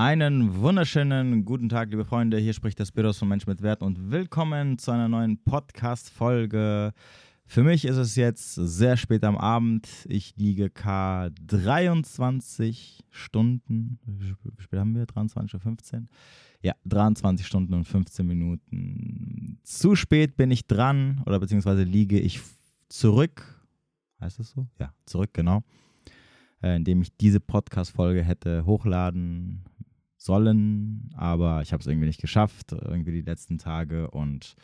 Einen wunderschönen guten Tag, liebe Freunde. Hier spricht das Büros von Mensch mit Wert und willkommen zu einer neuen Podcast-Folge. Für mich ist es jetzt sehr spät am Abend. Ich liege K 23 Stunden. Wie spät haben wir? 23.15 Uhr? Ja, 23 Stunden und 15 Minuten. Zu spät bin ich dran oder beziehungsweise liege ich zurück. Heißt das so? Ja, zurück, genau. Äh, indem ich diese Podcast-Folge hätte hochladen sollen, aber ich habe es irgendwie nicht geschafft, irgendwie die letzten Tage. Und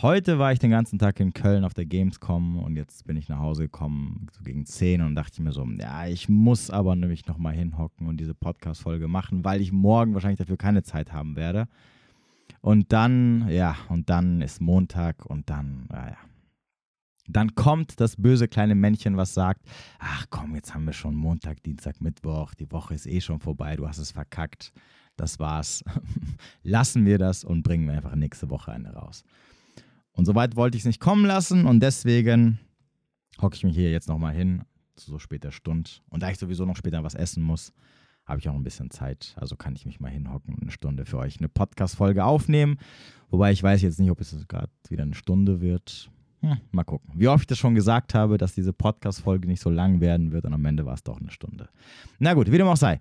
heute war ich den ganzen Tag in Köln auf der Gamescom und jetzt bin ich nach Hause gekommen, so gegen 10 und dachte mir so, ja, ich muss aber nämlich nochmal hinhocken und diese Podcast-Folge machen, weil ich morgen wahrscheinlich dafür keine Zeit haben werde. Und dann, ja, und dann ist Montag und dann, naja. Dann kommt das böse kleine Männchen, was sagt, ach komm, jetzt haben wir schon Montag, Dienstag, Mittwoch, die Woche ist eh schon vorbei, du hast es verkackt das war's. Lassen wir das und bringen wir einfach nächste Woche eine raus. Und soweit wollte ich es nicht kommen lassen und deswegen hocke ich mich hier jetzt nochmal hin, zu so später Stunde. Und da ich sowieso noch später was essen muss, habe ich auch ein bisschen Zeit. Also kann ich mich mal hinhocken und eine Stunde für euch eine Podcast-Folge aufnehmen. Wobei ich weiß jetzt nicht, ob es gerade wieder eine Stunde wird. Hm, mal gucken. Wie oft ich das schon gesagt habe, dass diese Podcast-Folge nicht so lang werden wird und am Ende war es doch eine Stunde. Na gut, wie dem auch sei.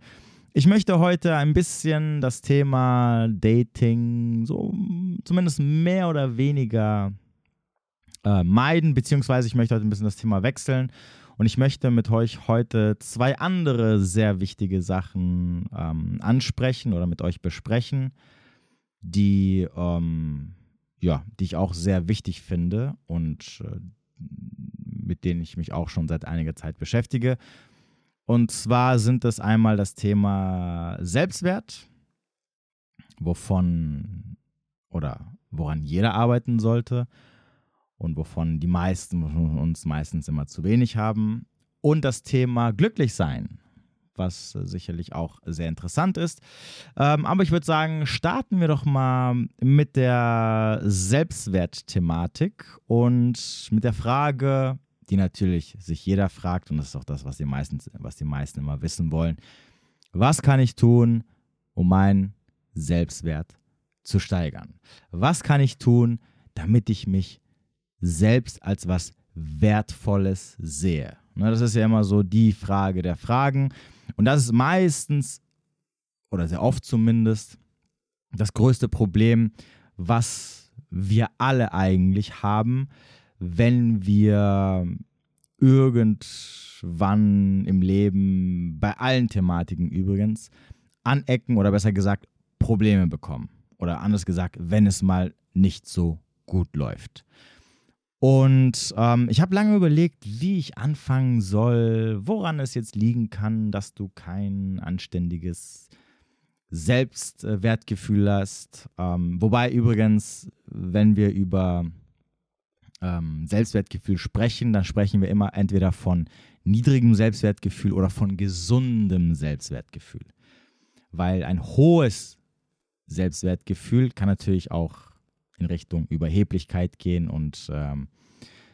Ich möchte heute ein bisschen das Thema Dating so zumindest mehr oder weniger äh, meiden, beziehungsweise ich möchte heute ein bisschen das Thema wechseln. Und ich möchte mit euch heute zwei andere sehr wichtige Sachen ähm, ansprechen oder mit euch besprechen, die, ähm, ja, die ich auch sehr wichtig finde und äh, mit denen ich mich auch schon seit einiger Zeit beschäftige. Und zwar sind es einmal das Thema Selbstwert, wovon oder woran jeder arbeiten sollte und wovon die meisten von uns meistens immer zu wenig haben. Und das Thema Glücklichsein, was sicherlich auch sehr interessant ist. Ähm, aber ich würde sagen, starten wir doch mal mit der Selbstwertthematik und mit der Frage, die natürlich sich jeder fragt, und das ist auch das, was die meisten, was die meisten immer wissen wollen. Was kann ich tun, um meinen Selbstwert zu steigern? Was kann ich tun, damit ich mich selbst als was Wertvolles sehe? Ne, das ist ja immer so die Frage der Fragen. Und das ist meistens, oder sehr oft zumindest, das größte Problem, was wir alle eigentlich haben, wenn wir irgendwann im Leben, bei allen Thematiken übrigens, anecken oder besser gesagt Probleme bekommen. Oder anders gesagt, wenn es mal nicht so gut läuft. Und ähm, ich habe lange überlegt, wie ich anfangen soll, woran es jetzt liegen kann, dass du kein anständiges Selbstwertgefühl hast. Ähm, wobei übrigens, wenn wir über ähm, Selbstwertgefühl sprechen, dann sprechen wir immer entweder von niedrigem Selbstwertgefühl oder von gesundem Selbstwertgefühl. Weil ein hohes Selbstwertgefühl kann natürlich auch in Richtung Überheblichkeit gehen und ähm,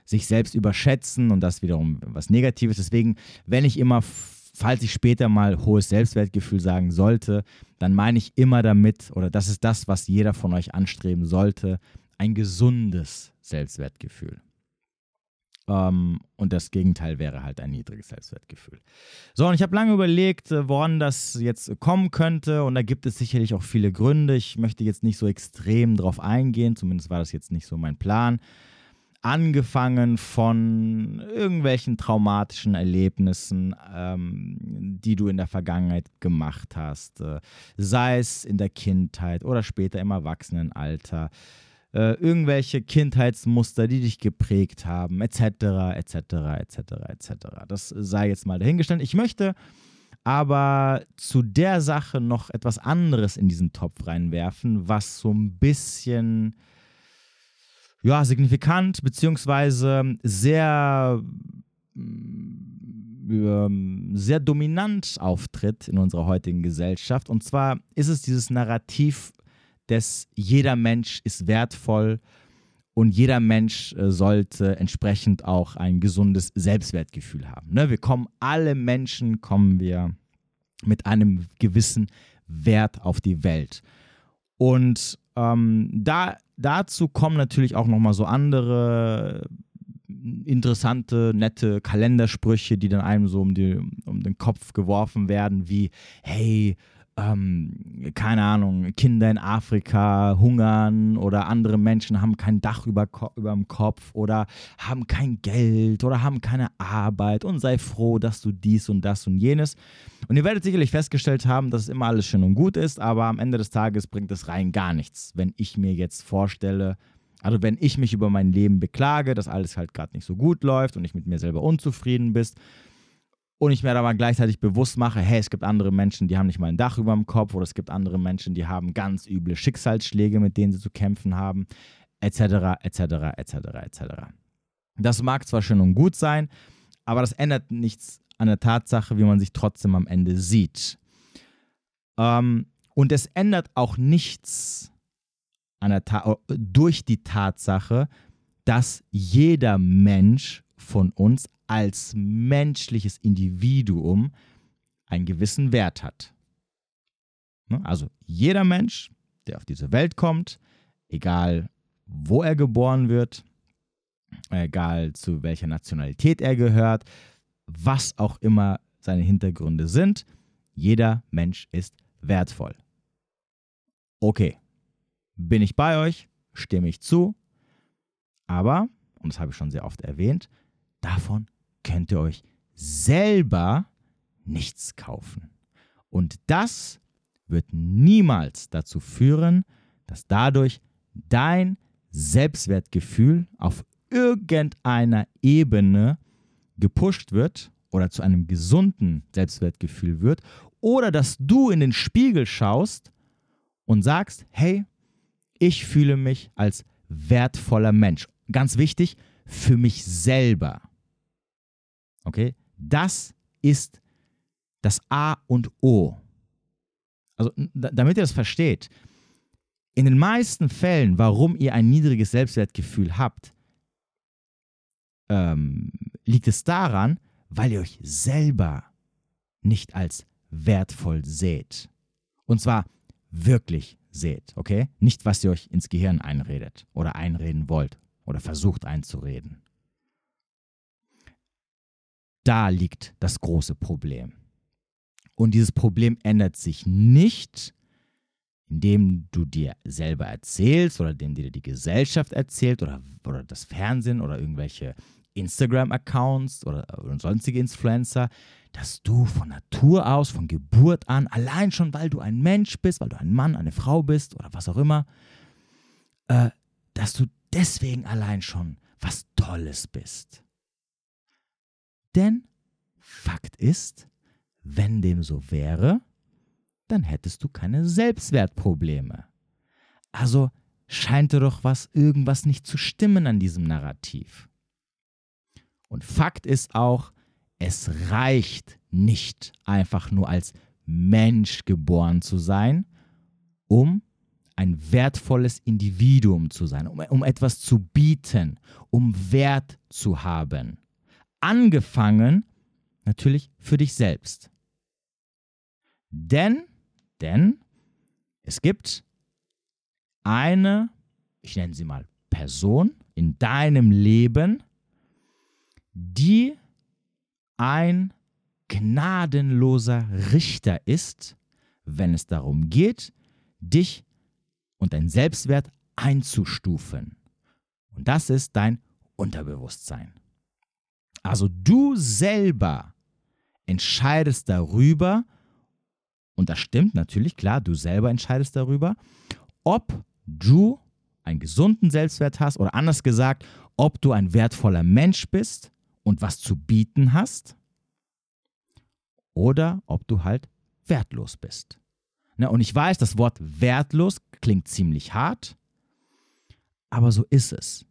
sich selbst überschätzen und das wiederum was Negatives. Deswegen, wenn ich immer, falls ich später mal hohes Selbstwertgefühl sagen sollte, dann meine ich immer damit, oder das ist das, was jeder von euch anstreben sollte, ein gesundes Selbstwertgefühl. Ähm, und das Gegenteil wäre halt ein niedriges Selbstwertgefühl. So, und ich habe lange überlegt, äh, woran das jetzt kommen könnte. Und da gibt es sicherlich auch viele Gründe. Ich möchte jetzt nicht so extrem drauf eingehen, zumindest war das jetzt nicht so mein Plan. Angefangen von irgendwelchen traumatischen Erlebnissen, ähm, die du in der Vergangenheit gemacht hast, äh, sei es in der Kindheit oder später im Erwachsenenalter äh, irgendwelche Kindheitsmuster, die dich geprägt haben, etc., etc., etc., etc. Das sei jetzt mal dahingestellt. Ich möchte aber zu der Sache noch etwas anderes in diesen Topf reinwerfen, was so ein bisschen ja, signifikant beziehungsweise sehr mm, sehr dominant auftritt in unserer heutigen Gesellschaft. Und zwar ist es dieses Narrativ dass jeder Mensch ist wertvoll und jeder Mensch äh, sollte entsprechend auch ein gesundes Selbstwertgefühl haben. Ne? Wir kommen, alle Menschen kommen wir mit einem gewissen Wert auf die Welt. Und ähm, da, dazu kommen natürlich auch nochmal so andere interessante, nette Kalendersprüche, die dann einem so um, die, um den Kopf geworfen werden, wie, hey, ähm, keine Ahnung, Kinder in Afrika hungern oder andere Menschen haben kein Dach über, über dem Kopf oder haben kein Geld oder haben keine Arbeit und sei froh, dass du dies und das und jenes. Und ihr werdet sicherlich festgestellt haben, dass es immer alles schön und gut ist, aber am Ende des Tages bringt es rein gar nichts, wenn ich mir jetzt vorstelle, also wenn ich mich über mein Leben beklage, dass alles halt gerade nicht so gut läuft und ich mit mir selber unzufrieden bin und ich mir aber gleichzeitig bewusst mache, hey, es gibt andere Menschen, die haben nicht mal ein Dach über dem Kopf oder es gibt andere Menschen, die haben ganz üble Schicksalsschläge, mit denen sie zu kämpfen haben, etc., etc., etc., etc. Das mag zwar schön und gut sein, aber das ändert nichts an der Tatsache, wie man sich trotzdem am Ende sieht. Ähm, und es ändert auch nichts durch die Tatsache, dass jeder Mensch von uns als menschliches Individuum einen gewissen Wert hat. Ne? Also jeder Mensch, der auf diese Welt kommt, egal wo er geboren wird, egal zu welcher Nationalität er gehört, was auch immer seine Hintergründe sind, jeder Mensch ist wertvoll. Okay, bin ich bei euch, stimme ich zu, aber, und das habe ich schon sehr oft erwähnt, davon könnt ihr euch selber nichts kaufen. Und das wird niemals dazu führen, dass dadurch dein Selbstwertgefühl auf irgendeiner Ebene gepusht wird oder zu einem gesunden Selbstwertgefühl wird oder dass du in den Spiegel schaust und sagst, hey, ich fühle mich als wertvoller Mensch. Ganz wichtig, für mich selber. Okay? Das ist das A und O. Also, damit ihr das versteht, in den meisten Fällen, warum ihr ein niedriges Selbstwertgefühl habt, ähm, liegt es daran, weil ihr euch selber nicht als wertvoll seht. Und zwar wirklich seht, okay? Nicht, was ihr euch ins Gehirn einredet oder einreden wollt oder versucht einzureden. Da liegt das große Problem. Und dieses Problem ändert sich nicht, indem du dir selber erzählst oder indem dir die Gesellschaft erzählt oder, oder das Fernsehen oder irgendwelche Instagram-Accounts oder, oder sonstige Influencer, dass du von Natur aus, von Geburt an, allein schon, weil du ein Mensch bist, weil du ein Mann, eine Frau bist oder was auch immer, äh, dass du deswegen allein schon was Tolles bist. Denn Fakt ist, wenn dem so wäre, dann hättest du keine Selbstwertprobleme. Also scheint dir doch was irgendwas nicht zu stimmen an diesem Narrativ. Und Fakt ist auch, es reicht nicht einfach nur als Mensch geboren zu sein, um ein wertvolles Individuum zu sein, um, um etwas zu bieten, um Wert zu haben. Angefangen natürlich für dich selbst. Denn, denn es gibt eine, ich nenne sie mal Person in deinem Leben, die ein gnadenloser Richter ist, wenn es darum geht, dich und dein Selbstwert einzustufen. Und das ist dein Unterbewusstsein. Also du selber entscheidest darüber, und das stimmt natürlich, klar, du selber entscheidest darüber, ob du einen gesunden Selbstwert hast oder anders gesagt, ob du ein wertvoller Mensch bist und was zu bieten hast oder ob du halt wertlos bist. Na, und ich weiß, das Wort wertlos klingt ziemlich hart, aber so ist es.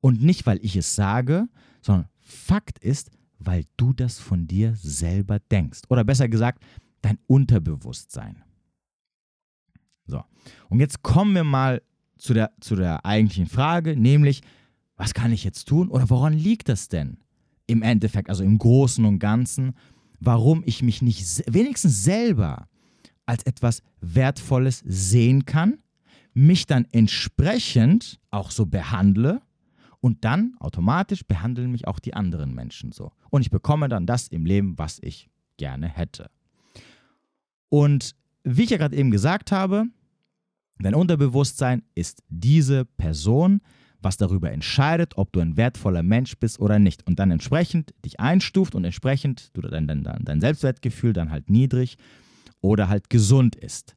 Und nicht, weil ich es sage, sondern Fakt ist, weil du das von dir selber denkst. Oder besser gesagt, dein Unterbewusstsein. So, und jetzt kommen wir mal zu der, zu der eigentlichen Frage, nämlich, was kann ich jetzt tun oder woran liegt das denn im Endeffekt, also im Großen und Ganzen, warum ich mich nicht wenigstens selber als etwas Wertvolles sehen kann, mich dann entsprechend auch so behandle und dann automatisch behandeln mich auch die anderen Menschen so. Und ich bekomme dann das im Leben, was ich gerne hätte. Und wie ich ja gerade eben gesagt habe, dein Unterbewusstsein ist diese Person, was darüber entscheidet, ob du ein wertvoller Mensch bist oder nicht. Und dann entsprechend dich einstuft und entsprechend du dein, dein, dein Selbstwertgefühl dann halt niedrig oder halt gesund ist.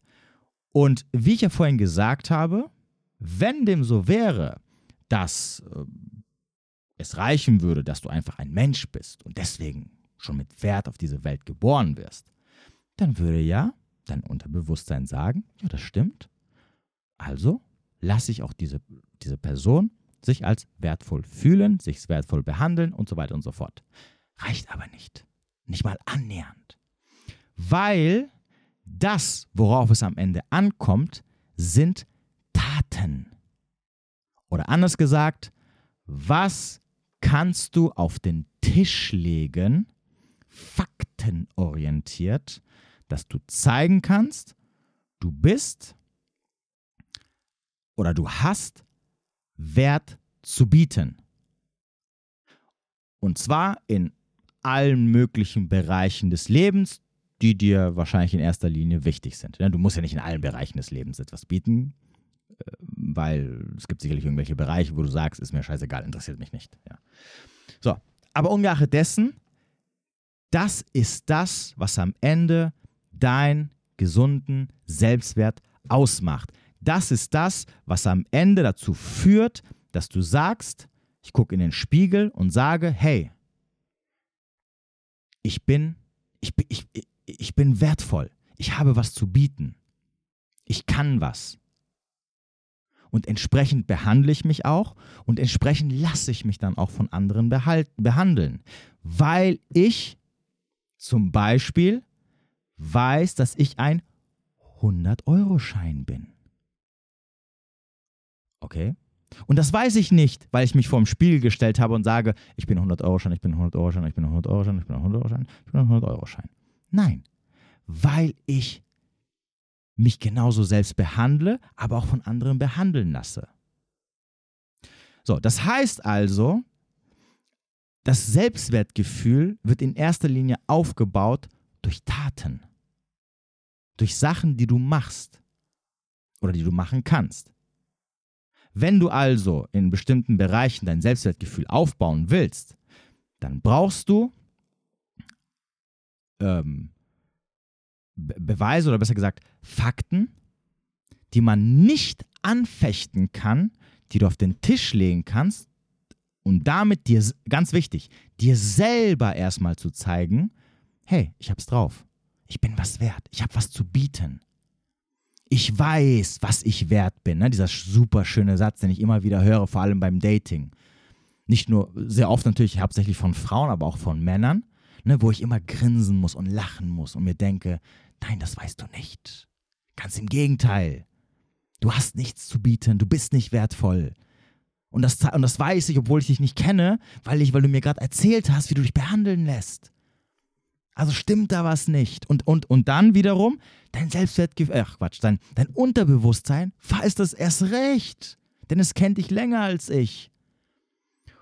Und wie ich ja vorhin gesagt habe, wenn dem so wäre, dass äh, es reichen würde, dass du einfach ein Mensch bist und deswegen schon mit Wert auf diese Welt geboren wirst, dann würde ja dein Unterbewusstsein sagen, ja, das stimmt. Also lasse ich auch diese, diese Person sich als wertvoll fühlen, sich wertvoll behandeln und so weiter und so fort. Reicht aber nicht. Nicht mal annähernd. Weil das, worauf es am Ende ankommt, sind Taten. Oder anders gesagt, was kannst du auf den Tisch legen, faktenorientiert, dass du zeigen kannst, du bist oder du hast Wert zu bieten. Und zwar in allen möglichen Bereichen des Lebens, die dir wahrscheinlich in erster Linie wichtig sind. Du musst ja nicht in allen Bereichen des Lebens etwas bieten, weil es gibt sicherlich irgendwelche Bereiche, wo du sagst, ist mir scheißegal, interessiert mich nicht. Ja. So, aber ungeachtet dessen, das ist das, was am Ende dein gesunden Selbstwert ausmacht. Das ist das, was am Ende dazu führt, dass du sagst, ich gucke in den Spiegel und sage, hey, ich bin, ich, ich, ich bin wertvoll. Ich habe was zu bieten. Ich kann was. Und entsprechend behandle ich mich auch und entsprechend lasse ich mich dann auch von anderen behandeln, weil ich zum Beispiel weiß, dass ich ein 100-Euro-Schein bin. Okay? Und das weiß ich nicht, weil ich mich vor dem Spiegel gestellt habe und sage, ich bin 100-Euro-Schein, ich bin 100-Euro-Schein, ich bin 100-Euro-Schein, ich bin 100-Euro-Schein, ich bin 100-Euro-Schein. Nein, weil ich mich genauso selbst behandle, aber auch von anderen behandeln lasse. So, das heißt also, das Selbstwertgefühl wird in erster Linie aufgebaut durch Taten, durch Sachen, die du machst oder die du machen kannst. Wenn du also in bestimmten Bereichen dein Selbstwertgefühl aufbauen willst, dann brauchst du ähm, Beweise oder besser gesagt Fakten, die man nicht anfechten kann, die du auf den Tisch legen kannst und damit dir, ganz wichtig, dir selber erstmal zu zeigen, hey, ich hab's drauf. Ich bin was wert. Ich habe was zu bieten. Ich weiß, was ich wert bin. Ne? Dieser super schöne Satz, den ich immer wieder höre, vor allem beim Dating. Nicht nur, sehr oft natürlich hauptsächlich von Frauen, aber auch von Männern, ne? wo ich immer grinsen muss und lachen muss und mir denke, Nein, das weißt du nicht. Ganz im Gegenteil. Du hast nichts zu bieten, du bist nicht wertvoll. Und das, und das weiß ich, obwohl ich dich nicht kenne, weil, ich, weil du mir gerade erzählt hast, wie du dich behandeln lässt. Also stimmt da was nicht. Und, und, und dann wiederum, dein Selbstwertgefühl, ach Quatsch, dein, dein Unterbewusstsein weiß das erst recht. Denn es kennt dich länger als ich.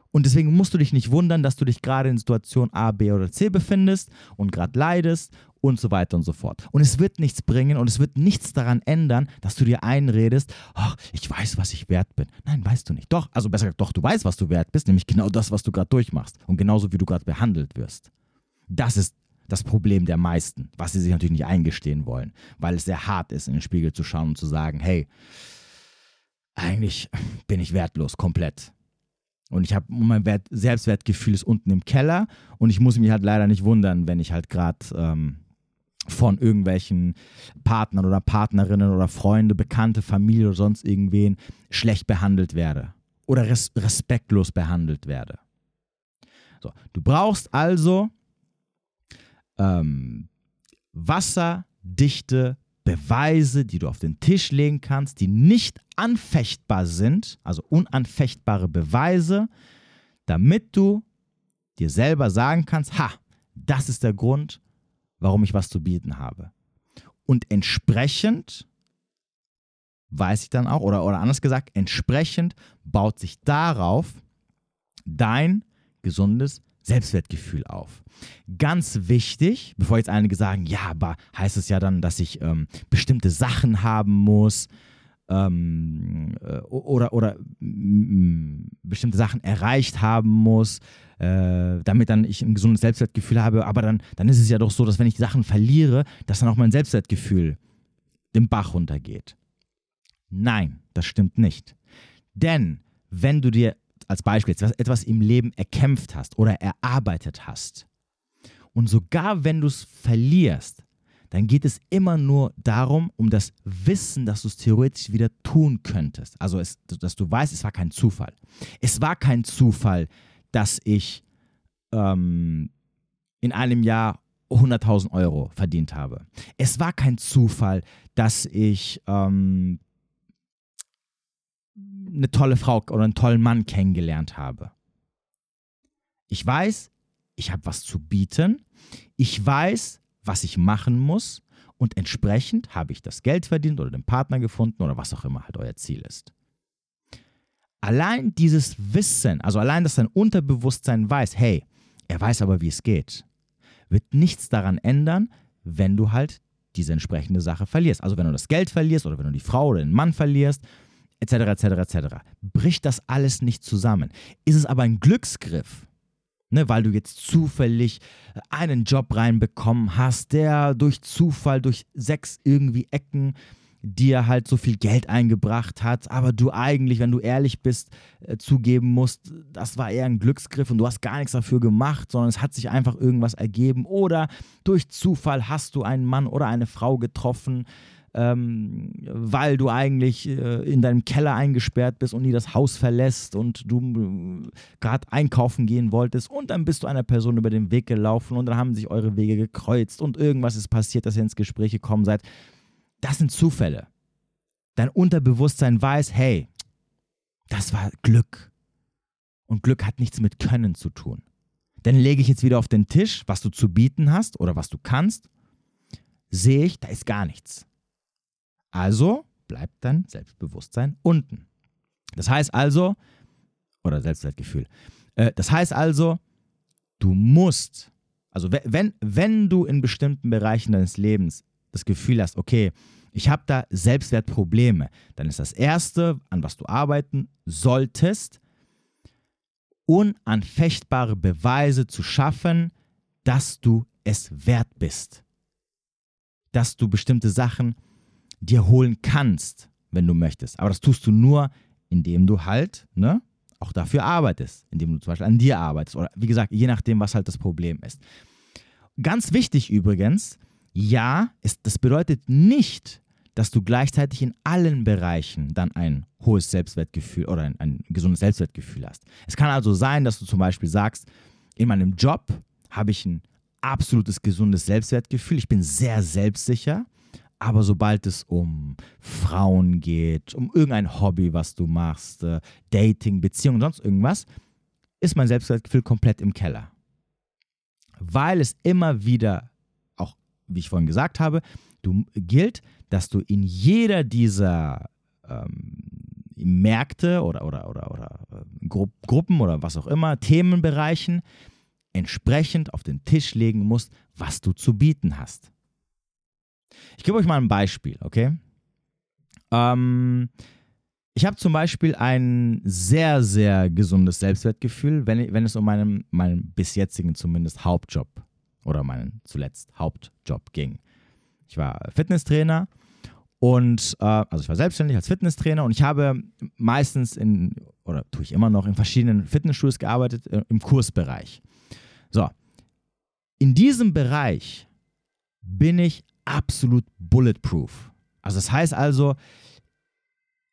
Und deswegen musst du dich nicht wundern, dass du dich gerade in Situation A, B oder C befindest und gerade leidest und so weiter und so fort. Und es wird nichts bringen und es wird nichts daran ändern, dass du dir einredest, ach, ich weiß, was ich wert bin. Nein, weißt du nicht. Doch, also besser gesagt, doch, du weißt, was du wert bist, nämlich genau das, was du gerade durchmachst und genauso, wie du gerade behandelt wirst. Das ist das Problem der meisten, was sie sich natürlich nicht eingestehen wollen, weil es sehr hart ist, in den Spiegel zu schauen und zu sagen, hey, eigentlich bin ich wertlos, komplett. Und ich habe mein Wert, Selbstwertgefühl ist unten im Keller und ich muss mich halt leider nicht wundern, wenn ich halt gerade ähm, von irgendwelchen Partnern oder Partnerinnen oder Freunde, Bekannte, Familie oder sonst irgendwen schlecht behandelt werde oder res respektlos behandelt werde. So, du brauchst also ähm, wasserdichte Beweise, die du auf den Tisch legen kannst, die nicht anfechtbar sind, also unanfechtbare Beweise, damit du dir selber sagen kannst, ha, das ist der Grund, warum ich was zu bieten habe. Und entsprechend weiß ich dann auch, oder, oder anders gesagt, entsprechend baut sich darauf dein gesundes Selbstwertgefühl auf. Ganz wichtig, bevor jetzt einige sagen, ja, aber heißt es ja dann, dass ich ähm, bestimmte Sachen haben muss ähm, äh, oder, oder mm, bestimmte Sachen erreicht haben muss, äh, damit dann ich ein gesundes Selbstwertgefühl habe. Aber dann, dann ist es ja doch so, dass wenn ich Sachen verliere, dass dann auch mein Selbstwertgefühl den Bach runtergeht. Nein, das stimmt nicht. Denn wenn du dir als Beispiel etwas, etwas im Leben erkämpft hast oder erarbeitet hast und sogar wenn du es verlierst, dann geht es immer nur darum, um das Wissen, dass du es theoretisch wieder tun könntest. Also, es, dass du weißt, es war kein Zufall. Es war kein Zufall, dass ich ähm, in einem Jahr 100.000 Euro verdient habe. Es war kein Zufall, dass ich ähm, eine tolle Frau oder einen tollen Mann kennengelernt habe. Ich weiß, ich habe was zu bieten. Ich weiß, was ich machen muss. Und entsprechend habe ich das Geld verdient oder den Partner gefunden oder was auch immer halt euer Ziel ist. Allein dieses Wissen, also allein, dass dein Unterbewusstsein weiß, hey, er weiß aber, wie es geht, wird nichts daran ändern, wenn du halt diese entsprechende Sache verlierst. Also wenn du das Geld verlierst oder wenn du die Frau oder den Mann verlierst etc., etc., etc. Bricht das alles nicht zusammen. Ist es aber ein Glücksgriff, ne, weil du jetzt zufällig einen Job reinbekommen hast, der durch Zufall, durch sechs irgendwie Ecken dir halt so viel Geld eingebracht hat, aber du eigentlich, wenn du ehrlich bist, äh, zugeben musst, das war eher ein Glücksgriff und du hast gar nichts dafür gemacht, sondern es hat sich einfach irgendwas ergeben oder durch Zufall hast du einen Mann oder eine Frau getroffen, ähm, weil du eigentlich äh, in deinem Keller eingesperrt bist und nie das Haus verlässt und du äh, gerade einkaufen gehen wolltest und dann bist du einer Person über den Weg gelaufen und dann haben sich eure Wege gekreuzt und irgendwas ist passiert, dass ihr ins Gespräch gekommen seid. Das sind Zufälle. Dein Unterbewusstsein weiß, hey, das war Glück. Und Glück hat nichts mit Können zu tun. Dann lege ich jetzt wieder auf den Tisch, was du zu bieten hast oder was du kannst, sehe ich, da ist gar nichts. Also bleibt dein Selbstbewusstsein unten. Das heißt also, oder Selbstwertgefühl, äh, das heißt also, du musst, also wenn, wenn du in bestimmten Bereichen deines Lebens das Gefühl hast, okay, ich habe da Selbstwertprobleme, dann ist das Erste, an was du arbeiten solltest, unanfechtbare Beweise zu schaffen, dass du es wert bist. Dass du bestimmte Sachen dir holen kannst, wenn du möchtest. Aber das tust du nur, indem du halt ne, auch dafür arbeitest, indem du zum Beispiel an dir arbeitest oder wie gesagt, je nachdem, was halt das Problem ist. Ganz wichtig übrigens, ja, es, das bedeutet nicht, dass du gleichzeitig in allen Bereichen dann ein hohes Selbstwertgefühl oder ein, ein gesundes Selbstwertgefühl hast. Es kann also sein, dass du zum Beispiel sagst, in meinem Job habe ich ein absolutes gesundes Selbstwertgefühl, ich bin sehr selbstsicher, aber sobald es um Frauen geht, um irgendein Hobby, was du machst, äh, Dating, Beziehung, sonst irgendwas, ist mein Selbstwertgefühl komplett im Keller. Weil es immer wieder, auch wie ich vorhin gesagt habe, du, gilt, dass du in jeder dieser ähm, Märkte oder, oder, oder, oder äh, Gru Gruppen oder was auch immer, Themenbereichen, entsprechend auf den Tisch legen musst, was du zu bieten hast. Ich gebe euch mal ein Beispiel, okay? Ähm, ich habe zum Beispiel ein sehr, sehr gesundes Selbstwertgefühl, wenn, wenn es um meinen, meinen bis jetzigen zumindest Hauptjob oder meinen zuletzt Hauptjob ging. Ich war Fitnesstrainer und äh, also ich war selbstständig als Fitnesstrainer und ich habe meistens in, oder tue ich immer noch, in verschiedenen Fitnessstudios gearbeitet äh, im Kursbereich. So, in diesem Bereich bin ich absolut bulletproof. Also das heißt also,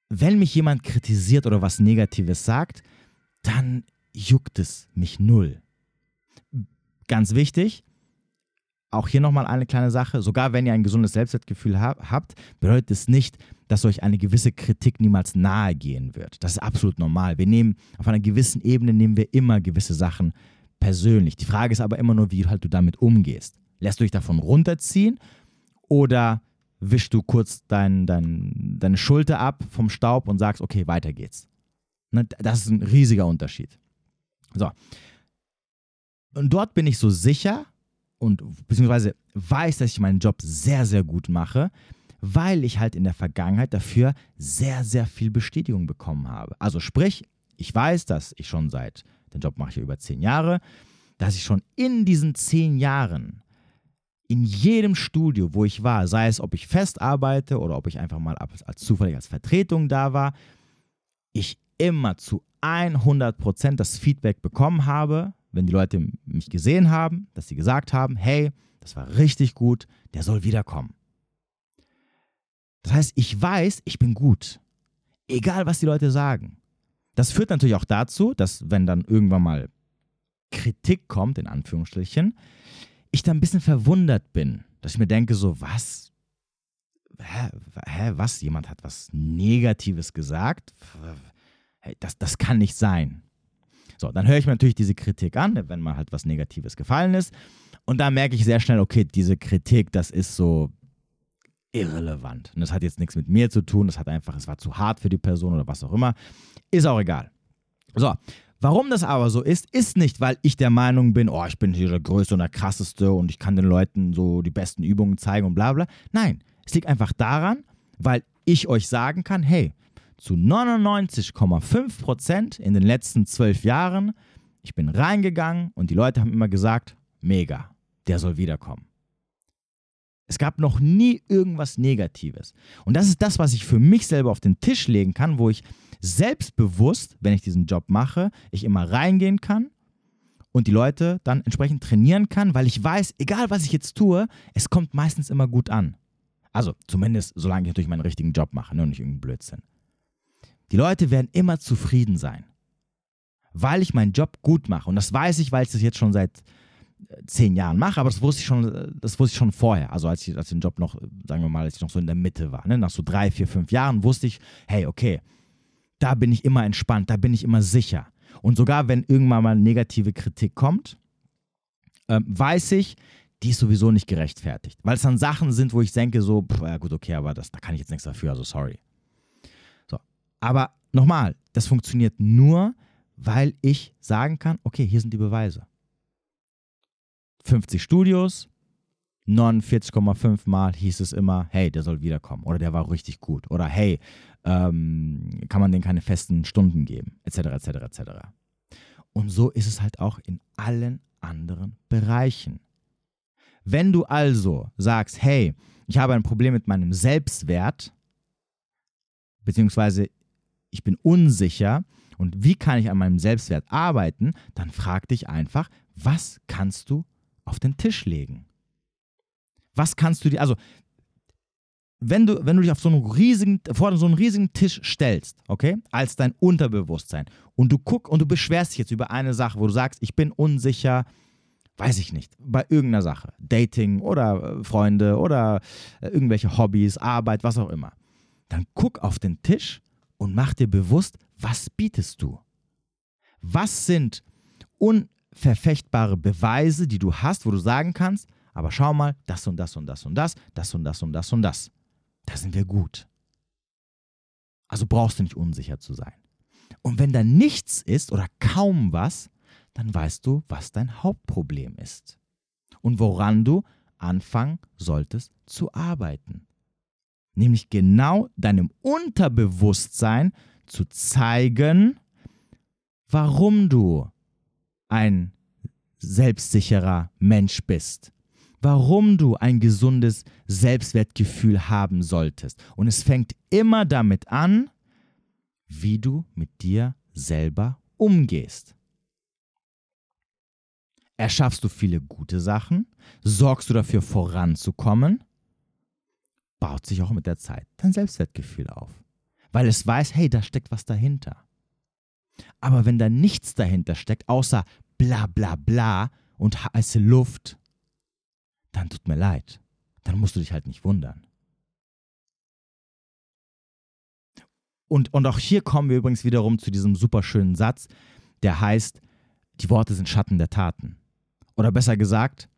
wenn mich jemand kritisiert oder was Negatives sagt, dann juckt es mich null. Ganz wichtig, auch hier nochmal eine kleine Sache, sogar wenn ihr ein gesundes Selbstwertgefühl habt, bedeutet es nicht, dass euch eine gewisse Kritik niemals nahe gehen wird. Das ist absolut normal. Wir nehmen, auf einer gewissen Ebene nehmen wir immer gewisse Sachen persönlich. Die Frage ist aber immer nur, wie halt du damit umgehst. Lässt du dich davon runterziehen oder wischst du kurz dein, dein, deine Schulter ab vom Staub und sagst, okay, weiter geht's. Ne, das ist ein riesiger Unterschied. So. Und dort bin ich so sicher und beziehungsweise weiß, dass ich meinen Job sehr, sehr gut mache, weil ich halt in der Vergangenheit dafür sehr, sehr viel Bestätigung bekommen habe. Also sprich, ich weiß, dass ich schon seit, den Job mache ich ja über zehn Jahre, dass ich schon in diesen zehn Jahren in jedem Studio, wo ich war, sei es, ob ich fest arbeite oder ob ich einfach mal als, als zufällig als Vertretung da war, ich immer zu 100% das Feedback bekommen habe, wenn die Leute mich gesehen haben, dass sie gesagt haben, hey, das war richtig gut, der soll wiederkommen. Das heißt, ich weiß, ich bin gut. Egal, was die Leute sagen. Das führt natürlich auch dazu, dass wenn dann irgendwann mal Kritik kommt, in Anführungsstrichen, ich dann ein bisschen verwundert bin. Dass ich mir denke, so, was? Hä, hä was? Jemand hat was Negatives gesagt? Hey, das, das kann nicht sein. So, dann höre ich mir natürlich diese Kritik an, wenn mal halt was Negatives gefallen ist. Und da merke ich sehr schnell, okay, diese Kritik, das ist so irrelevant. Und das hat jetzt nichts mit mir zu tun, das hat einfach, es war zu hart für die Person oder was auch immer. Ist auch egal. So, warum das aber so ist, ist nicht, weil ich der Meinung bin, oh, ich bin hier der Größte und der Krasseste und ich kann den Leuten so die besten Übungen zeigen und bla bla. Nein, es liegt einfach daran, weil ich euch sagen kann, hey, zu 99,5 Prozent in den letzten zwölf Jahren, ich bin reingegangen und die Leute haben immer gesagt, mega, der soll wiederkommen. Es gab noch nie irgendwas Negatives. Und das ist das, was ich für mich selber auf den Tisch legen kann, wo ich selbstbewusst, wenn ich diesen Job mache, ich immer reingehen kann und die Leute dann entsprechend trainieren kann, weil ich weiß, egal was ich jetzt tue, es kommt meistens immer gut an. Also zumindest, solange ich natürlich meinen richtigen Job mache ne, und nicht irgendeinen Blödsinn. Die Leute werden immer zufrieden sein, weil ich meinen Job gut mache. Und das weiß ich, weil ich das jetzt schon seit zehn Jahren mache, aber das wusste ich schon, das wusste ich schon vorher. Also als ich, als ich den Job noch, sagen wir mal, als ich noch so in der Mitte war, ne? nach so drei, vier, fünf Jahren wusste ich, hey, okay, da bin ich immer entspannt, da bin ich immer sicher. Und sogar wenn irgendwann mal negative Kritik kommt, äh, weiß ich, die ist sowieso nicht gerechtfertigt. Weil es dann Sachen sind, wo ich denke, so, pff, ja gut, okay, aber das, da kann ich jetzt nichts dafür, also sorry. So. Aber nochmal, das funktioniert nur, weil ich sagen kann, okay, hier sind die Beweise. 50 Studios, 49,5 Mal hieß es immer, hey, der soll wiederkommen oder der war richtig gut oder hey, ähm, kann man denen keine festen Stunden geben, etc., etc., etc. Und so ist es halt auch in allen anderen Bereichen. Wenn du also sagst, hey, ich habe ein Problem mit meinem Selbstwert, beziehungsweise ich bin unsicher und wie kann ich an meinem Selbstwert arbeiten, dann frag dich einfach, was kannst du auf den Tisch legen. Was kannst du dir, also wenn du, wenn du dich auf so einen riesigen, vor so einen riesigen Tisch stellst, okay, als dein Unterbewusstsein und du guck und du beschwerst dich jetzt über eine Sache, wo du sagst, ich bin unsicher, weiß ich nicht, bei irgendeiner Sache, Dating oder äh, Freunde oder äh, irgendwelche Hobbys, Arbeit, was auch immer, dann guck auf den Tisch und mach dir bewusst, was bietest du? Was sind un verfechtbare Beweise, die du hast, wo du sagen kannst, aber schau mal, das und das und das und das, das und das und das und das. Da sind wir gut. Also brauchst du nicht unsicher zu sein. Und wenn da nichts ist oder kaum was, dann weißt du, was dein Hauptproblem ist und woran du anfangen solltest zu arbeiten. Nämlich genau deinem Unterbewusstsein zu zeigen, warum du ein selbstsicherer Mensch bist. Warum du ein gesundes Selbstwertgefühl haben solltest. Und es fängt immer damit an, wie du mit dir selber umgehst. Erschaffst du viele gute Sachen? Sorgst du dafür voranzukommen? Baut sich auch mit der Zeit dein Selbstwertgefühl auf. Weil es weiß, hey, da steckt was dahinter. Aber wenn da nichts dahinter steckt, außer bla bla bla und heiße Luft, dann tut mir leid. Dann musst du dich halt nicht wundern. Und, und auch hier kommen wir übrigens wiederum zu diesem super schönen Satz, der heißt, die Worte sind Schatten der Taten. Oder besser gesagt,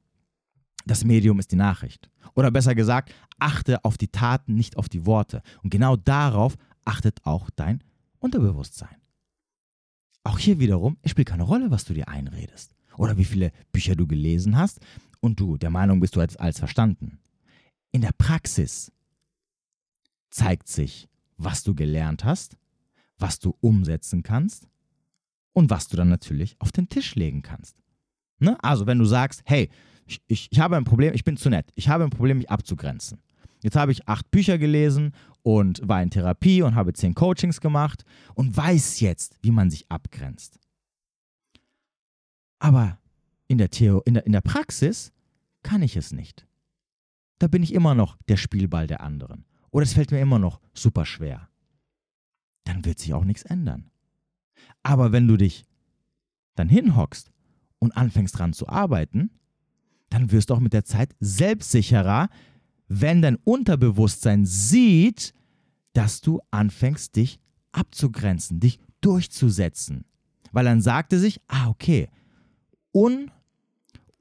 Das Medium ist die Nachricht. Oder besser gesagt, achte auf die Taten, nicht auf die Worte. Und genau darauf achtet auch dein Unterbewusstsein. Auch hier wiederum, es spielt keine Rolle, was du dir einredest. Oder wie viele Bücher du gelesen hast und du der Meinung bist, du hättest alles verstanden. In der Praxis zeigt sich, was du gelernt hast, was du umsetzen kannst und was du dann natürlich auf den Tisch legen kannst. Ne? Also wenn du sagst, hey, ich, ich, ich habe ein Problem, ich bin zu nett, ich habe ein Problem, mich abzugrenzen. Jetzt habe ich acht Bücher gelesen und war in Therapie und habe zehn Coachings gemacht und weiß jetzt, wie man sich abgrenzt. Aber in der, Theo in der, in der Praxis kann ich es nicht. Da bin ich immer noch der Spielball der anderen. Oder es fällt mir immer noch super schwer. Dann wird sich auch nichts ändern. Aber wenn du dich dann hinhockst und anfängst dran zu arbeiten, dann wirst du auch mit der Zeit selbstsicherer, wenn dein Unterbewusstsein sieht, dass du anfängst, dich abzugrenzen, dich durchzusetzen. Weil dann sagte sich, ah, okay, un,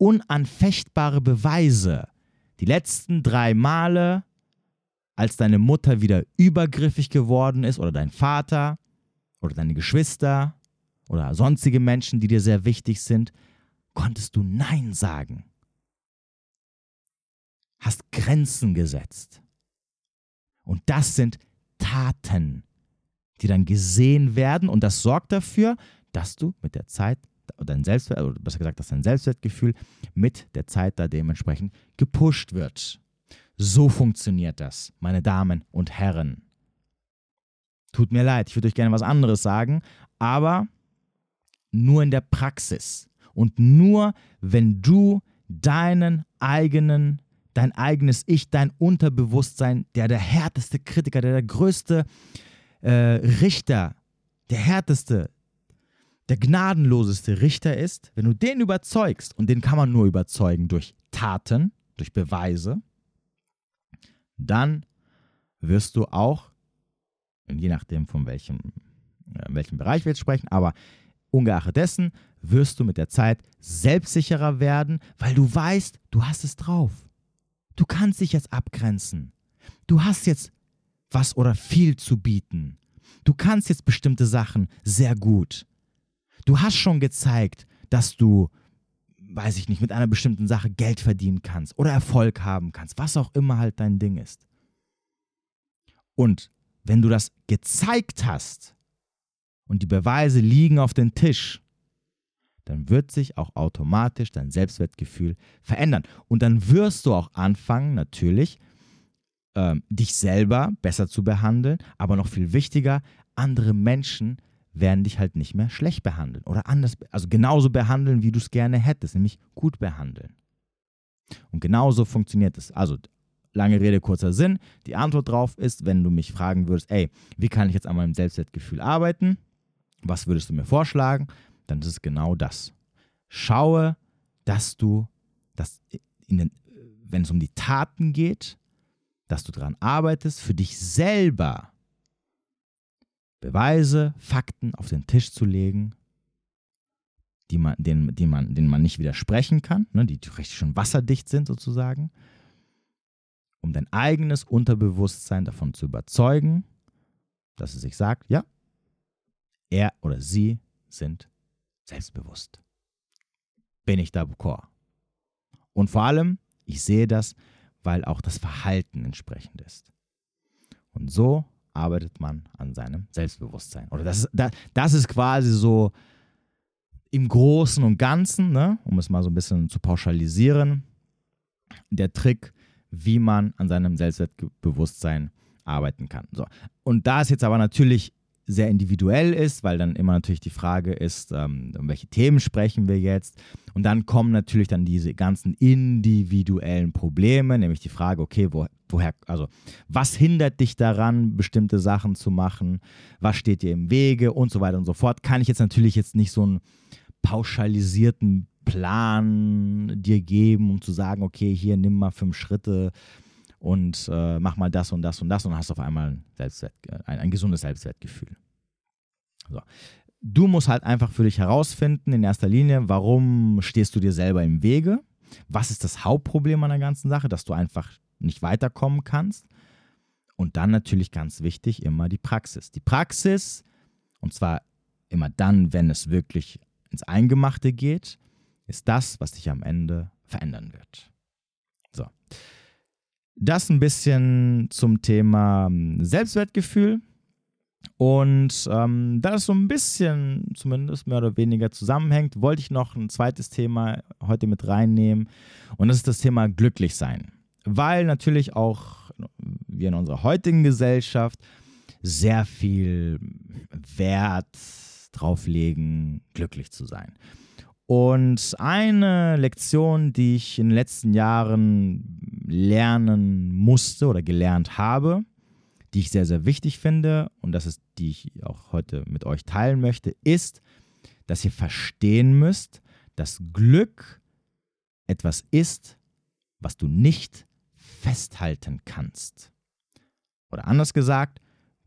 unanfechtbare Beweise. Die letzten drei Male, als deine Mutter wieder übergriffig geworden ist oder dein Vater oder deine Geschwister oder sonstige Menschen, die dir sehr wichtig sind, konntest du Nein sagen hast Grenzen gesetzt. Und das sind Taten, die dann gesehen werden und das sorgt dafür, dass du mit der Zeit dein Selbstwert, oder besser gesagt, dass dein Selbstwertgefühl mit der Zeit da dementsprechend gepusht wird. So funktioniert das, meine Damen und Herren. Tut mir leid, ich würde euch gerne was anderes sagen, aber nur in der Praxis und nur wenn du deinen eigenen dein eigenes Ich, dein Unterbewusstsein, der der härteste Kritiker, der der größte äh, Richter, der härteste, der gnadenloseste Richter ist, wenn du den überzeugst, und den kann man nur überzeugen durch Taten, durch Beweise, dann wirst du auch, je nachdem von welchem, äh, welchem Bereich wir jetzt sprechen, aber ungeachtet dessen wirst du mit der Zeit selbstsicherer werden, weil du weißt, du hast es drauf. Du kannst dich jetzt abgrenzen. Du hast jetzt was oder viel zu bieten. Du kannst jetzt bestimmte Sachen sehr gut. Du hast schon gezeigt, dass du, weiß ich nicht, mit einer bestimmten Sache Geld verdienen kannst oder Erfolg haben kannst, was auch immer halt dein Ding ist. Und wenn du das gezeigt hast und die Beweise liegen auf dem Tisch, dann wird sich auch automatisch dein Selbstwertgefühl verändern. Und dann wirst du auch anfangen, natürlich, ähm, dich selber besser zu behandeln, aber noch viel wichtiger, andere Menschen werden dich halt nicht mehr schlecht behandeln oder anders, also genauso behandeln, wie du es gerne hättest, nämlich gut behandeln. Und genauso funktioniert es. Also lange Rede, kurzer Sinn. Die Antwort darauf ist, wenn du mich fragen würdest, ey, wie kann ich jetzt an meinem Selbstwertgefühl arbeiten? Was würdest du mir vorschlagen? dann ist es genau das. Schaue, dass du, dass den, wenn es um die Taten geht, dass du daran arbeitest, für dich selber Beweise, Fakten auf den Tisch zu legen, die man, denen, die man, denen man nicht widersprechen kann, ne, die richtig schon wasserdicht sind sozusagen, um dein eigenes Unterbewusstsein davon zu überzeugen, dass es sich sagt, ja, er oder sie sind selbstbewusst. Bin ich da d'accord. Und vor allem, ich sehe das, weil auch das Verhalten entsprechend ist. Und so arbeitet man an seinem Selbstbewusstsein. Oder das ist, das ist quasi so im Großen und Ganzen, ne, um es mal so ein bisschen zu pauschalisieren, der Trick, wie man an seinem Selbstbewusstsein arbeiten kann. So. Und da ist jetzt aber natürlich sehr individuell ist, weil dann immer natürlich die Frage ist, ähm, um welche Themen sprechen wir jetzt. Und dann kommen natürlich dann diese ganzen individuellen Probleme, nämlich die Frage, okay, wo, woher, also was hindert dich daran, bestimmte Sachen zu machen, was steht dir im Wege und so weiter und so fort. Kann ich jetzt natürlich jetzt nicht so einen pauschalisierten Plan dir geben, um zu sagen, okay, hier nimm mal fünf Schritte und äh, mach mal das und das und das und hast auf einmal ein, Selbstwert, ein, ein gesundes Selbstwertgefühl. So. Du musst halt einfach für dich herausfinden, in erster Linie, warum stehst du dir selber im Wege Was ist das Hauptproblem an der ganzen Sache? Dass du einfach nicht weiterkommen kannst. Und dann natürlich ganz wichtig immer die Praxis. Die Praxis, und zwar immer dann, wenn es wirklich ins Eingemachte geht, ist das, was dich am Ende verändern wird. So. Das ein bisschen zum Thema hm, Selbstwertgefühl. Und ähm, da das so ein bisschen, zumindest mehr oder weniger zusammenhängt, wollte ich noch ein zweites Thema heute mit reinnehmen. Und das ist das Thema Glücklichsein. Weil natürlich auch wir in unserer heutigen Gesellschaft sehr viel Wert drauf legen, glücklich zu sein. Und eine Lektion, die ich in den letzten Jahren lernen musste oder gelernt habe, die ich sehr, sehr wichtig finde und das ist, die ich auch heute mit euch teilen möchte, ist, dass ihr verstehen müsst, dass Glück etwas ist, was du nicht festhalten kannst. Oder anders gesagt,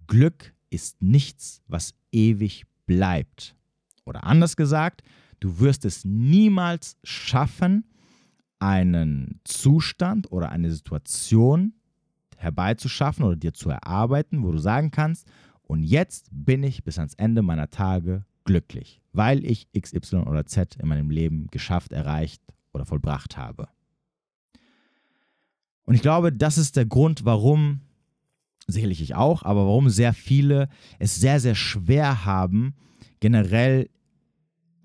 Glück ist nichts, was ewig bleibt. Oder anders gesagt, Du wirst es niemals schaffen, einen Zustand oder eine Situation herbeizuschaffen oder dir zu erarbeiten, wo du sagen kannst, und jetzt bin ich bis ans Ende meiner Tage glücklich, weil ich X, Y oder Z in meinem Leben geschafft, erreicht oder vollbracht habe. Und ich glaube, das ist der Grund, warum, sicherlich ich auch, aber warum sehr viele es sehr, sehr schwer haben, generell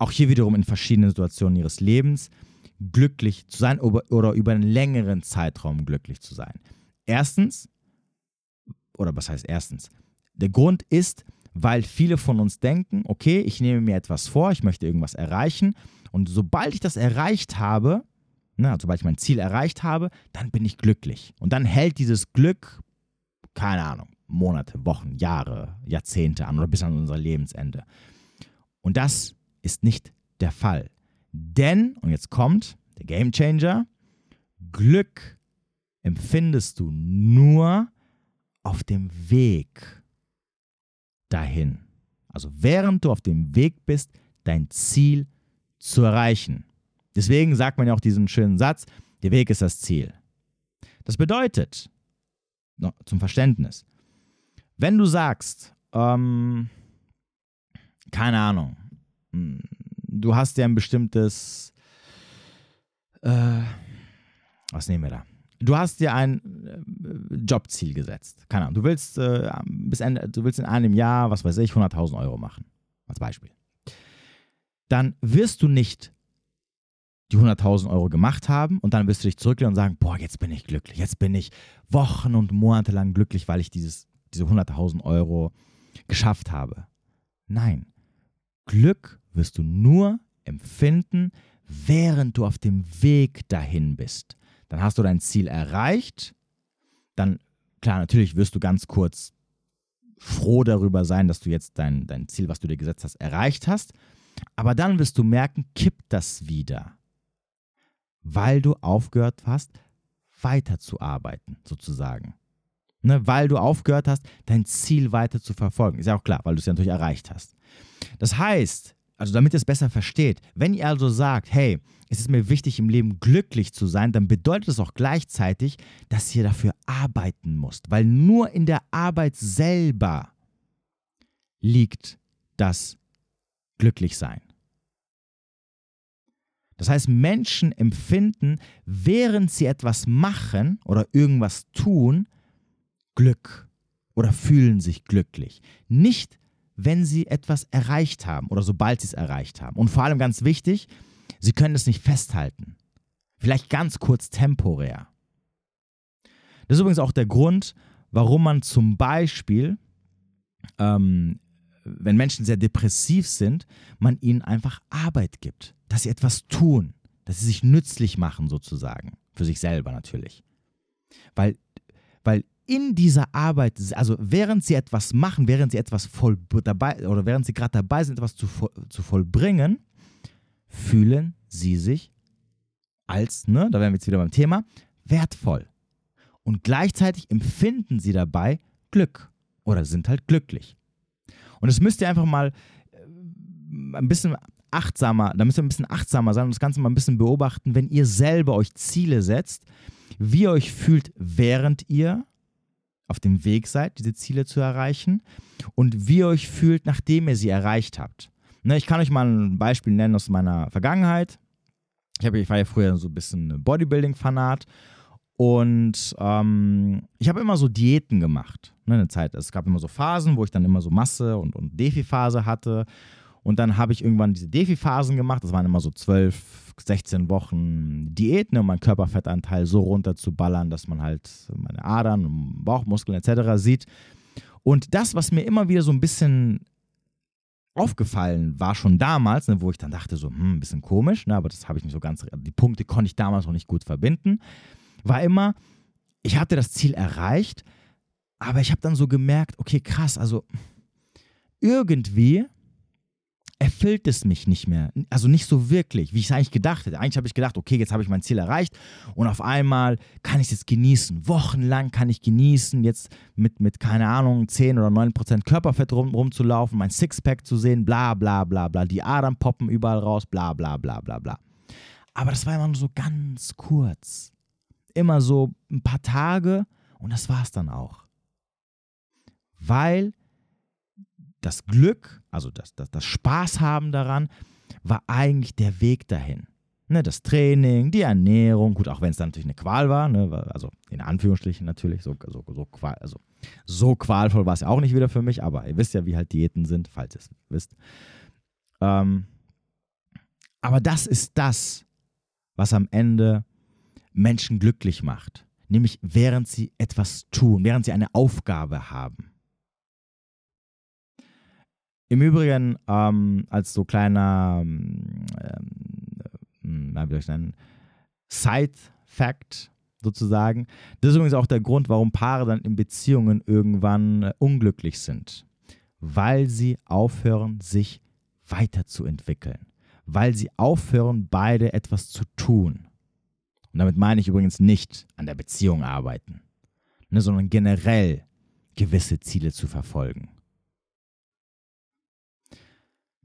auch hier wiederum in verschiedenen Situationen ihres Lebens, glücklich zu sein oder über einen längeren Zeitraum glücklich zu sein. Erstens, oder was heißt erstens? Der Grund ist, weil viele von uns denken, okay, ich nehme mir etwas vor, ich möchte irgendwas erreichen und sobald ich das erreicht habe, also sobald ich mein Ziel erreicht habe, dann bin ich glücklich. Und dann hält dieses Glück, keine Ahnung, Monate, Wochen, Jahre, Jahrzehnte an oder bis an unser Lebensende. Und das ist nicht der Fall. Denn, und jetzt kommt der Game Changer, Glück empfindest du nur auf dem Weg dahin. Also während du auf dem Weg bist, dein Ziel zu erreichen. Deswegen sagt man ja auch diesen schönen Satz, der Weg ist das Ziel. Das bedeutet, zum Verständnis, wenn du sagst, ähm, keine Ahnung, du hast ja ein bestimmtes, äh, was nehmen wir da? Du hast dir ein äh, Jobziel gesetzt. Keine Ahnung. Du willst äh, bis Ende, du willst in einem Jahr, was weiß ich, 100.000 Euro machen. Als Beispiel. Dann wirst du nicht die 100.000 Euro gemacht haben und dann wirst du dich zurücklehnen und sagen, boah, jetzt bin ich glücklich. Jetzt bin ich Wochen und Monate lang glücklich, weil ich dieses, diese 100.000 Euro geschafft habe. Nein. Glück wirst du nur empfinden, während du auf dem Weg dahin bist. Dann hast du dein Ziel erreicht. Dann, klar, natürlich wirst du ganz kurz froh darüber sein, dass du jetzt dein, dein Ziel, was du dir gesetzt hast, erreicht hast. Aber dann wirst du merken, kippt das wieder. Weil du aufgehört hast, weiterzuarbeiten, sozusagen. Ne, weil du aufgehört hast, dein Ziel weiter zu verfolgen. Ist ja auch klar, weil du es ja natürlich erreicht hast. Das heißt, also damit ihr es besser versteht, wenn ihr also sagt, hey, es ist mir wichtig im Leben glücklich zu sein, dann bedeutet es auch gleichzeitig, dass ihr dafür arbeiten müsst, weil nur in der Arbeit selber liegt das Glücklichsein. Das heißt, Menschen empfinden, während sie etwas machen oder irgendwas tun, Glück oder fühlen sich glücklich. Nicht wenn sie etwas erreicht haben oder sobald sie es erreicht haben. Und vor allem ganz wichtig, sie können es nicht festhalten. Vielleicht ganz kurz temporär. Das ist übrigens auch der Grund, warum man zum Beispiel, ähm, wenn Menschen sehr depressiv sind, man ihnen einfach Arbeit gibt, dass sie etwas tun, dass sie sich nützlich machen sozusagen, für sich selber natürlich. Weil, weil in dieser Arbeit, also während sie etwas machen, während sie etwas voll dabei oder während sie gerade dabei sind, etwas zu, zu vollbringen, fühlen sie sich als, ne, da wären wir jetzt wieder beim Thema, wertvoll. Und gleichzeitig empfinden sie dabei Glück oder sind halt glücklich. Und das müsst ihr einfach mal äh, ein bisschen achtsamer, da müsst ihr ein bisschen achtsamer sein und das Ganze mal ein bisschen beobachten, wenn ihr selber euch Ziele setzt, wie ihr euch fühlt, während ihr auf dem Weg seid, diese Ziele zu erreichen und wie ihr euch fühlt, nachdem ihr sie erreicht habt. Ne, ich kann euch mal ein Beispiel nennen aus meiner Vergangenheit. Ich, hab, ich war ja früher so ein bisschen Bodybuilding-Fanat und ähm, ich habe immer so Diäten gemacht. Ne, eine Zeit. Es gab immer so Phasen, wo ich dann immer so Masse und, und Defi-Phase hatte. Und dann habe ich irgendwann diese Defi-Phasen gemacht. Das waren immer so 12, 16 Wochen Diät, ne, um meinen Körperfettanteil so runter zu ballern, dass man halt meine Adern Bauchmuskeln etc. sieht. Und das, was mir immer wieder so ein bisschen aufgefallen war schon damals, ne, wo ich dann dachte, so, hm, ein bisschen komisch, ne, aber das habe ich nicht so ganz, die Punkte konnte ich damals noch nicht gut verbinden, war immer, ich hatte das Ziel erreicht, aber ich habe dann so gemerkt, okay, krass, also irgendwie erfüllt es mich nicht mehr. Also nicht so wirklich, wie ich es eigentlich gedacht hätte. Eigentlich habe ich gedacht, okay, jetzt habe ich mein Ziel erreicht und auf einmal kann ich es jetzt genießen. Wochenlang kann ich genießen, jetzt mit, mit keine Ahnung, 10 oder 9 Prozent Körperfett rum, rumzulaufen, mein Sixpack zu sehen, bla bla bla bla. Die Adern poppen überall raus, bla bla bla bla bla. Aber das war immer nur so ganz kurz. Immer so ein paar Tage und das war es dann auch. Weil das Glück, also das, das, das Spaß haben daran, war eigentlich der Weg dahin. Ne, das Training, die Ernährung, gut, auch wenn es dann natürlich eine Qual war, ne, also in Anführungsstrichen natürlich, so, so, so, qual, also so qualvoll war es ja auch nicht wieder für mich, aber ihr wisst ja, wie halt Diäten sind, falls ihr es wisst. Ähm, aber das ist das, was am Ende Menschen glücklich macht, nämlich während sie etwas tun, während sie eine Aufgabe haben. Im Übrigen, ähm, als so kleiner, ähm, ähm, wie soll ich nennen, Side-Fact sozusagen, das ist übrigens auch der Grund, warum Paare dann in Beziehungen irgendwann äh, unglücklich sind. Weil sie aufhören, sich weiterzuentwickeln. Weil sie aufhören, beide etwas zu tun. Und damit meine ich übrigens nicht an der Beziehung arbeiten, ne, sondern generell gewisse Ziele zu verfolgen.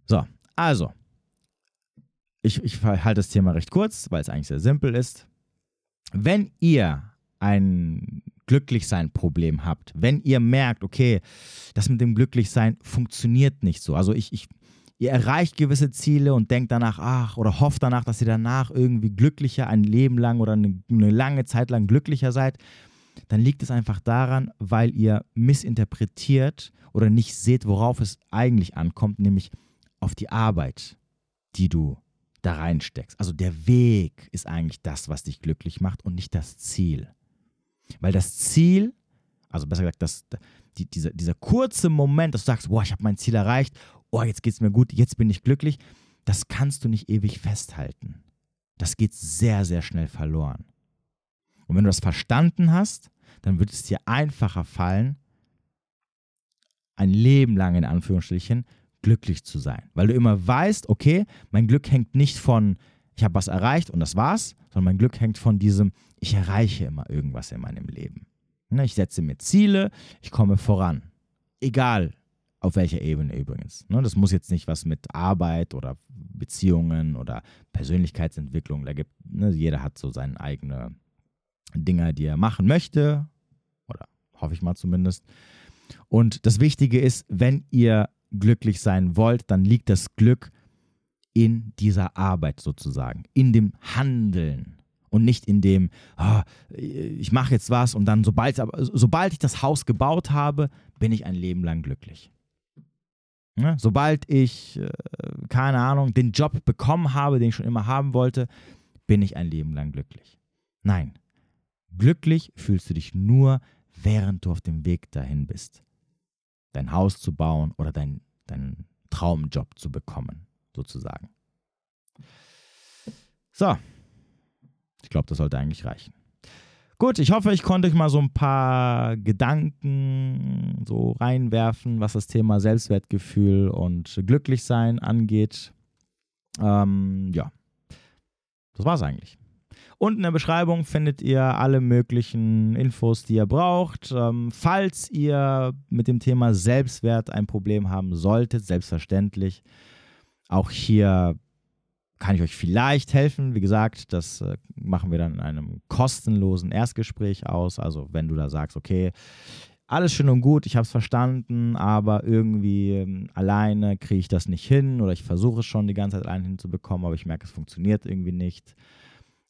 So, also, ich, ich halte das Thema recht kurz, weil es eigentlich sehr simpel ist. Wenn ihr ein Glücklichsein-Problem habt, wenn ihr merkt, okay, das mit dem Glücklichsein funktioniert nicht so, also ich, ich, ihr erreicht gewisse Ziele und denkt danach, ach, oder hofft danach, dass ihr danach irgendwie glücklicher, ein Leben lang oder eine, eine lange Zeit lang glücklicher seid, dann liegt es einfach daran, weil ihr missinterpretiert oder nicht seht, worauf es eigentlich ankommt, nämlich auf die Arbeit, die du da reinsteckst. Also der Weg ist eigentlich das, was dich glücklich macht und nicht das Ziel. Weil das Ziel, also besser gesagt, das, die, dieser, dieser kurze Moment, dass du sagst, boah, ich habe mein Ziel erreicht, oh, jetzt geht es mir gut, jetzt bin ich glücklich, das kannst du nicht ewig festhalten. Das geht sehr, sehr schnell verloren. Und wenn du das verstanden hast, dann wird es dir einfacher fallen, ein Leben lang in Anführungsstrichen glücklich zu sein. Weil du immer weißt, okay, mein Glück hängt nicht von, ich habe was erreicht und das war's, sondern mein Glück hängt von diesem, ich erreiche immer irgendwas in meinem Leben. Ne, ich setze mir Ziele, ich komme voran. Egal auf welcher Ebene übrigens. Ne, das muss jetzt nicht was mit Arbeit oder Beziehungen oder Persönlichkeitsentwicklung, da gibt, ne, jeder hat so seine eigenen Dinge, die er machen möchte, oder hoffe ich mal zumindest. Und das Wichtige ist, wenn ihr glücklich sein wollt, dann liegt das Glück in dieser Arbeit sozusagen, in dem Handeln und nicht in dem, oh, ich mache jetzt was und dann, sobald, sobald ich das Haus gebaut habe, bin ich ein Leben lang glücklich. Ja, sobald ich, äh, keine Ahnung, den Job bekommen habe, den ich schon immer haben wollte, bin ich ein Leben lang glücklich. Nein, glücklich fühlst du dich nur, während du auf dem Weg dahin bist dein Haus zu bauen oder dein, deinen Traumjob zu bekommen, sozusagen. So, ich glaube, das sollte eigentlich reichen. Gut, ich hoffe, ich konnte euch mal so ein paar Gedanken so reinwerfen, was das Thema Selbstwertgefühl und Glücklichsein angeht. Ähm, ja, das war es eigentlich. Unten in der Beschreibung findet ihr alle möglichen Infos, die ihr braucht. Ähm, falls ihr mit dem Thema Selbstwert ein Problem haben solltet, selbstverständlich, auch hier kann ich euch vielleicht helfen. Wie gesagt, das äh, machen wir dann in einem kostenlosen Erstgespräch aus. Also wenn du da sagst, okay, alles schön und gut, ich habe es verstanden, aber irgendwie ähm, alleine kriege ich das nicht hin oder ich versuche es schon die ganze Zeit allein hinzubekommen, aber ich merke, es funktioniert irgendwie nicht.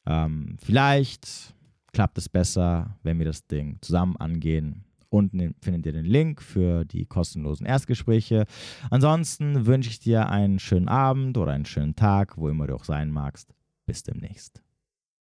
Ähm, vielleicht klappt es besser, wenn wir das Ding zusammen angehen. Unten findet ihr den Link für die kostenlosen Erstgespräche. Ansonsten wünsche ich dir einen schönen Abend oder einen schönen Tag, wo immer du auch sein magst. Bis demnächst.